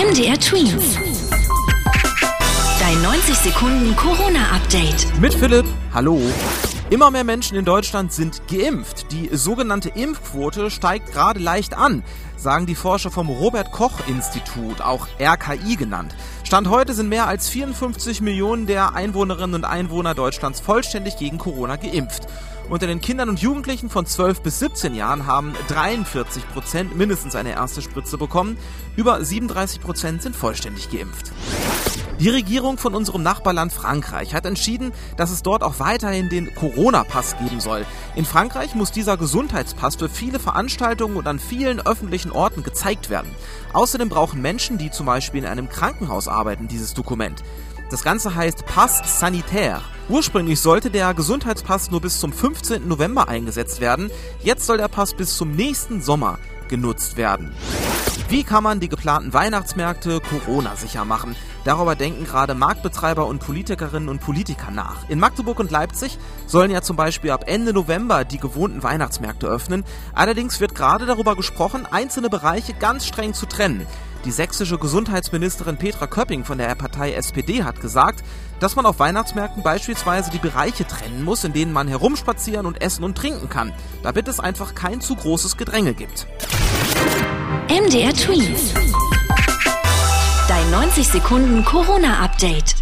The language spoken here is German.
MDR Twins. Dein 90 Sekunden Corona-Update. Mit Philipp, hallo. Immer mehr Menschen in Deutschland sind geimpft. Die sogenannte Impfquote steigt gerade leicht an, sagen die Forscher vom Robert Koch Institut, auch RKI genannt. Stand heute sind mehr als 54 Millionen der Einwohnerinnen und Einwohner Deutschlands vollständig gegen Corona geimpft. Unter den Kindern und Jugendlichen von 12 bis 17 Jahren haben 43 Prozent mindestens eine erste Spritze bekommen. Über 37 Prozent sind vollständig geimpft. Die Regierung von unserem Nachbarland Frankreich hat entschieden, dass es dort auch weiterhin den Corona-Pass geben soll. In Frankreich muss dieser Gesundheitspass für viele Veranstaltungen und an vielen öffentlichen Orten gezeigt werden. Außerdem brauchen Menschen, die zum Beispiel in einem Krankenhaus arbeiten, dieses Dokument. Das Ganze heißt Pass Sanitaire. Ursprünglich sollte der Gesundheitspass nur bis zum 15. November eingesetzt werden. Jetzt soll der Pass bis zum nächsten Sommer genutzt werden. Wie kann man die geplanten Weihnachtsmärkte Corona-sicher machen? Darüber denken gerade Marktbetreiber und Politikerinnen und Politiker nach. In Magdeburg und Leipzig sollen ja zum Beispiel ab Ende November die gewohnten Weihnachtsmärkte öffnen. Allerdings wird gerade darüber gesprochen, einzelne Bereiche ganz streng zu trennen. Die sächsische Gesundheitsministerin Petra Köpping von der Partei SPD hat gesagt, dass man auf Weihnachtsmärkten beispielsweise die Bereiche trennen muss, in denen man herumspazieren und essen und trinken kann, damit es einfach kein zu großes Gedränge gibt. MDR Twins. Dein 90 Sekunden Corona-Update.